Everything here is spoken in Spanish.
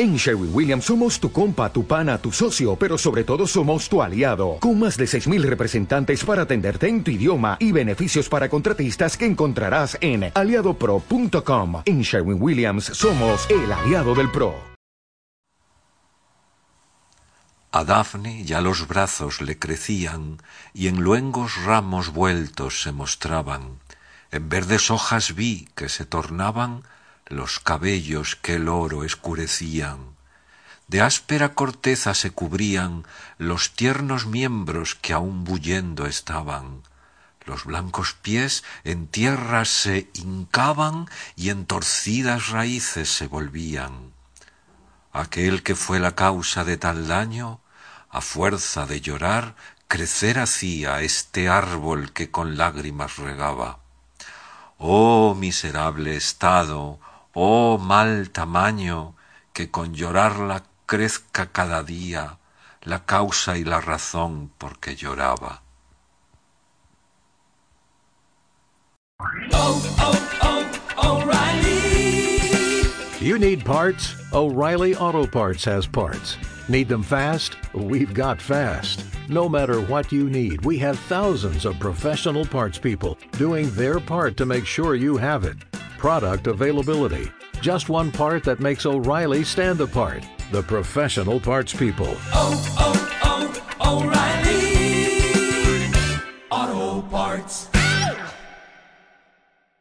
En Sherwin Williams somos tu compa, tu pana, tu socio, pero sobre todo somos tu aliado, con más de 6.000 representantes para atenderte en tu idioma y beneficios para contratistas que encontrarás en aliadopro.com. En Sherwin Williams somos el aliado del PRO. A Daphne ya los brazos le crecían y en luengos ramos vueltos se mostraban. En verdes hojas vi que se tornaban los cabellos que el oro escurecían. De áspera corteza se cubrían los tiernos miembros que aún bullendo estaban. Los blancos pies en tierra se hincaban y en torcidas raíces se volvían. Aquel que fue la causa de tal daño, a fuerza de llorar, crecer hacía este árbol que con lágrimas regaba. Oh miserable estado, oh mal tamaño, que con llorarla crezca cada día la causa y la razón por que lloraba. Oh, oh, oh. You need parts? O'Reilly Auto Parts has parts. Need them fast? We've got fast. No matter what you need, we have thousands of professional parts people doing their part to make sure you have it. Product availability. Just one part that makes O'Reilly stand apart. The professional parts people. Oh, oh, oh, O'Reilly. Auto Parts.